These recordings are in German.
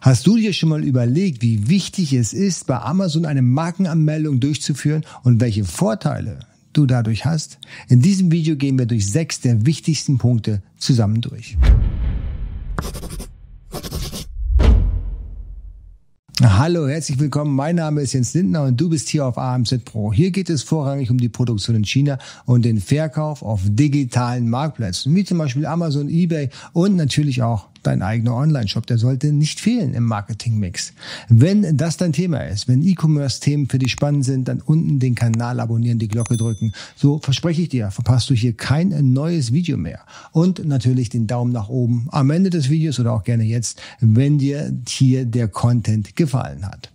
Hast du dir schon mal überlegt, wie wichtig es ist, bei Amazon eine Markenanmeldung durchzuführen und welche Vorteile du dadurch hast? In diesem Video gehen wir durch sechs der wichtigsten Punkte zusammen durch. Hallo, herzlich willkommen. Mein Name ist Jens Lindner und du bist hier auf AMZ Pro. Hier geht es vorrangig um die Produktion in China und den Verkauf auf digitalen Marktplätzen, wie zum Beispiel Amazon, eBay und natürlich auch dein eigener Online-Shop, der sollte nicht fehlen im Marketing-Mix. Wenn das dein Thema ist, wenn E-Commerce-Themen für dich spannend sind, dann unten den Kanal abonnieren, die Glocke drücken. So verspreche ich dir, verpasst du hier kein neues Video mehr. Und natürlich den Daumen nach oben am Ende des Videos oder auch gerne jetzt, wenn dir hier der Content gefallen hat.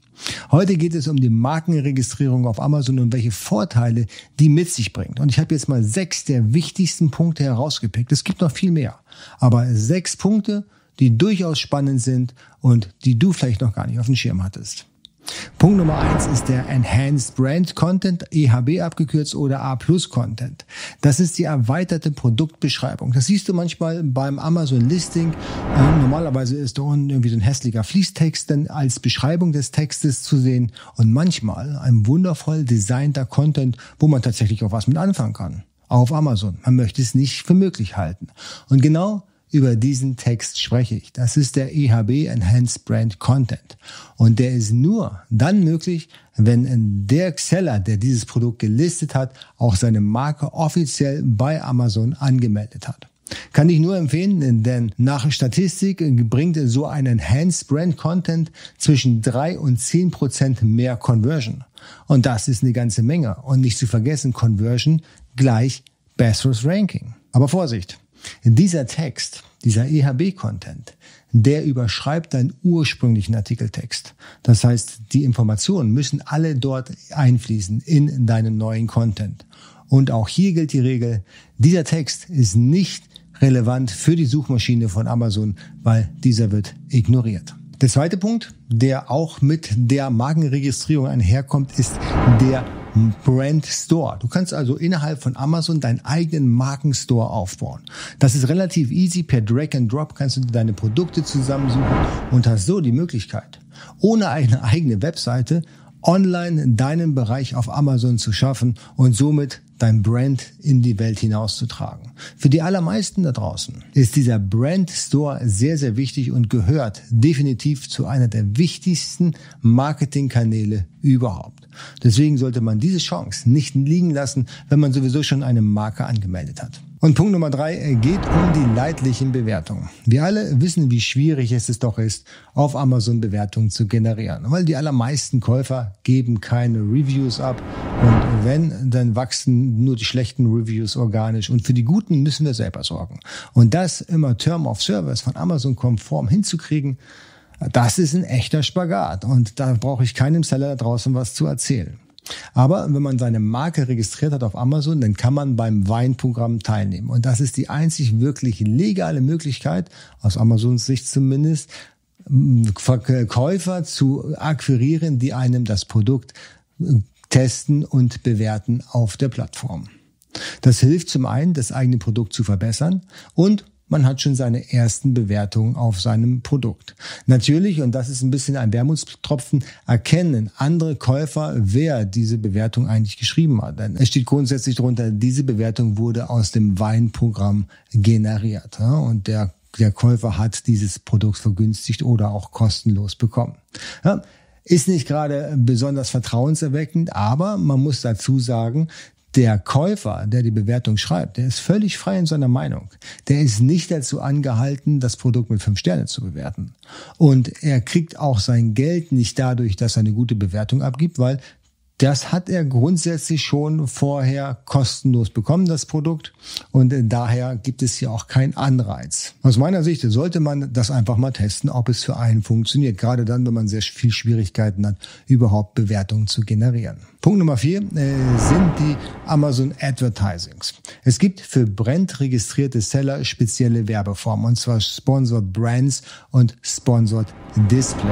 Heute geht es um die Markenregistrierung auf Amazon und welche Vorteile die mit sich bringt. Und ich habe jetzt mal sechs der wichtigsten Punkte herausgepickt. Es gibt noch viel mehr, aber sechs Punkte, die durchaus spannend sind und die du vielleicht noch gar nicht auf dem Schirm hattest. Punkt Nummer eins ist der Enhanced Brand Content, EHB abgekürzt oder A Plus Content. Das ist die erweiterte Produktbeschreibung. Das siehst du manchmal beim Amazon Listing. Äh, normalerweise ist da unten irgendwie so ein hässlicher Fließtext dann als Beschreibung des Textes zu sehen und manchmal ein wundervoll designter Content, wo man tatsächlich auch was mit anfangen kann. Auf Amazon. Man möchte es nicht für möglich halten. Und genau über diesen Text spreche ich. Das ist der EHB Enhanced Brand Content. Und der ist nur dann möglich, wenn der Seller, der dieses Produkt gelistet hat, auch seine Marke offiziell bei Amazon angemeldet hat. Kann ich nur empfehlen, denn nach Statistik bringt so ein Enhanced Brand Content zwischen drei und zehn Prozent mehr Conversion. Und das ist eine ganze Menge. Und nicht zu vergessen, Conversion gleich besseres Ranking. Aber Vorsicht! Dieser Text, dieser EHB-Content, der überschreibt deinen ursprünglichen Artikeltext. Das heißt, die Informationen müssen alle dort einfließen in deinen neuen Content. Und auch hier gilt die Regel, dieser Text ist nicht relevant für die Suchmaschine von Amazon, weil dieser wird ignoriert. Der zweite Punkt, der auch mit der Markenregistrierung einherkommt, ist der Brand Store. Du kannst also innerhalb von Amazon deinen eigenen Markenstore aufbauen. Das ist relativ easy. Per Drag and Drop kannst du deine Produkte zusammensuchen und hast so die Möglichkeit, ohne eine eigene Webseite online deinen Bereich auf Amazon zu schaffen und somit dein Brand in die Welt hinauszutragen. Für die allermeisten da draußen ist dieser Brand Store sehr, sehr wichtig und gehört definitiv zu einer der wichtigsten Marketingkanäle überhaupt. Deswegen sollte man diese Chance nicht liegen lassen, wenn man sowieso schon eine Marke angemeldet hat. Und Punkt Nummer drei äh, geht um die leidlichen Bewertungen. Wir alle wissen, wie schwierig es doch ist, auf Amazon Bewertungen zu generieren, weil die allermeisten Käufer geben keine Reviews ab und wenn, dann wachsen nur die schlechten Reviews organisch und für die guten müssen wir selber sorgen. Und das immer Term of Service von Amazon konform hinzukriegen, das ist ein echter Spagat und da brauche ich keinem Seller da draußen was zu erzählen. Aber wenn man seine Marke registriert hat auf Amazon, dann kann man beim Weinprogramm teilnehmen. Und das ist die einzig wirklich legale Möglichkeit, aus Amazons Sicht zumindest, Verkäufer zu akquirieren, die einem das Produkt äh, testen und bewerten auf der Plattform. Das hilft zum einen, das eigene Produkt zu verbessern und man hat schon seine ersten Bewertungen auf seinem Produkt. Natürlich, und das ist ein bisschen ein Wermutstropfen, erkennen andere Käufer, wer diese Bewertung eigentlich geschrieben hat. Denn es steht grundsätzlich darunter, diese Bewertung wurde aus dem Weinprogramm generiert. Und der, der Käufer hat dieses Produkt vergünstigt oder auch kostenlos bekommen. Ist nicht gerade besonders vertrauenserweckend, aber man muss dazu sagen, der Käufer, der die Bewertung schreibt, der ist völlig frei in seiner Meinung. Der ist nicht dazu angehalten, das Produkt mit fünf Sternen zu bewerten. Und er kriegt auch sein Geld nicht dadurch, dass er eine gute Bewertung abgibt, weil das hat er grundsätzlich schon vorher kostenlos bekommen, das Produkt. Und daher gibt es hier auch keinen Anreiz. Aus meiner Sicht sollte man das einfach mal testen, ob es für einen funktioniert. Gerade dann, wenn man sehr viel Schwierigkeiten hat, überhaupt Bewertungen zu generieren. Punkt Nummer vier äh, sind die Amazon Advertisings. Es gibt für Brand registrierte Seller spezielle Werbeformen, und zwar Sponsored Brands und Sponsored Display.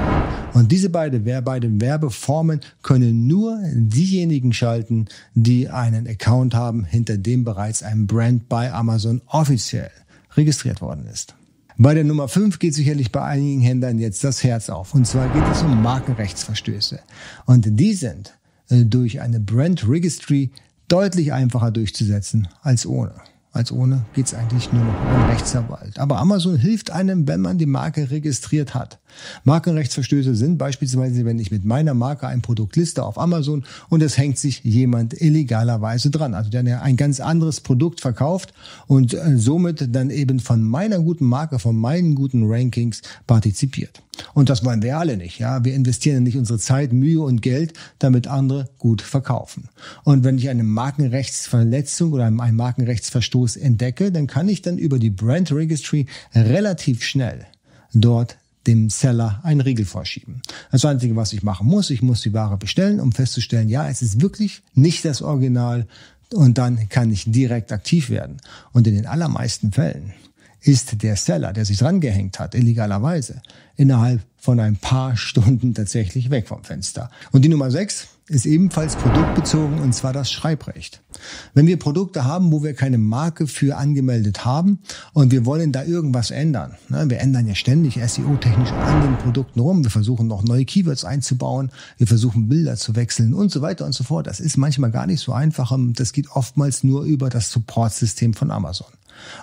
Und diese beiden, beiden Werbeformen können nur diejenigen schalten, die einen Account haben, hinter dem bereits ein Brand bei Amazon offiziell registriert worden ist. Bei der Nummer 5 geht sicherlich bei einigen Händlern jetzt das Herz auf. Und zwar geht es um Markenrechtsverstöße. Und die sind äh, durch eine Brand Registry deutlich einfacher durchzusetzen als ohne. Als ohne geht's eigentlich nur noch um Rechtsanwalt. Aber Amazon hilft einem, wenn man die Marke registriert hat. Markenrechtsverstöße sind beispielsweise, wenn ich mit meiner Marke ein Produkt liste auf Amazon und es hängt sich jemand illegalerweise dran. Also der ein ganz anderes Produkt verkauft und äh, somit dann eben von meiner guten Marke, von meinen guten Rankings partizipiert. Und das wollen wir alle nicht. Ja, wir investieren nicht unsere Zeit, Mühe und Geld, damit andere gut verkaufen. Und wenn ich eine Markenrechtsverletzung oder einen Markenrechtsverstoß entdecke, dann kann ich dann über die Brand Registry relativ schnell dort dem Seller einen Riegel vorschieben. Das Einzige, was ich machen muss, ich muss die Ware bestellen, um festzustellen, ja, es ist wirklich nicht das Original und dann kann ich direkt aktiv werden. Und in den allermeisten Fällen ist der Seller, der sich dran gehängt hat, illegalerweise, innerhalb von ein paar Stunden tatsächlich weg vom Fenster. Und die Nummer sechs ist ebenfalls produktbezogen und zwar das Schreibrecht. Wenn wir Produkte haben, wo wir keine Marke für angemeldet haben und wir wollen da irgendwas ändern, ne, wir ändern ja ständig SEO-technisch an den Produkten rum, wir versuchen noch neue Keywords einzubauen, wir versuchen Bilder zu wechseln und so weiter und so fort. Das ist manchmal gar nicht so einfach und das geht oftmals nur über das Support-System von Amazon.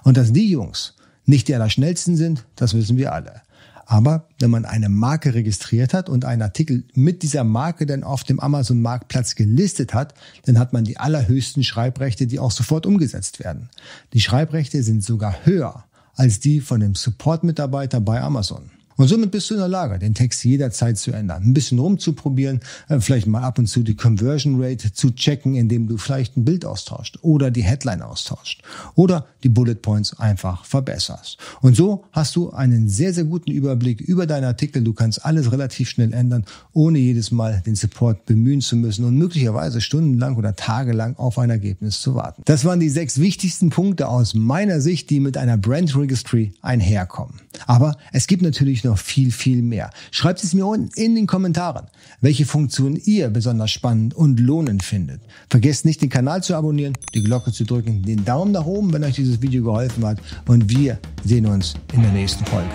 Und dass die Jungs nicht die allerschnellsten sind, das wissen wir alle. Aber wenn man eine Marke registriert hat und einen Artikel mit dieser Marke dann auf dem Amazon-Marktplatz gelistet hat, dann hat man die allerhöchsten Schreibrechte, die auch sofort umgesetzt werden. Die Schreibrechte sind sogar höher als die von dem Support-Mitarbeiter bei Amazon. Und somit bist du in der Lage, den Text jederzeit zu ändern, ein bisschen rumzuprobieren, äh, vielleicht mal ab und zu die Conversion Rate zu checken, indem du vielleicht ein Bild austauscht oder die Headline austauscht oder die Bullet Points einfach verbesserst. Und so hast du einen sehr, sehr guten Überblick über deine Artikel. Du kannst alles relativ schnell ändern, ohne jedes Mal den Support bemühen zu müssen und möglicherweise stundenlang oder tagelang auf ein Ergebnis zu warten. Das waren die sechs wichtigsten Punkte aus meiner Sicht, die mit einer Brand Registry einherkommen. Aber es gibt natürlich viel, viel mehr. Schreibt es mir unten in den Kommentaren, welche Funktionen ihr besonders spannend und lohnend findet. Vergesst nicht, den Kanal zu abonnieren, die Glocke zu drücken, den Daumen nach oben, wenn euch dieses Video geholfen hat. Und wir sehen uns in der nächsten Folge.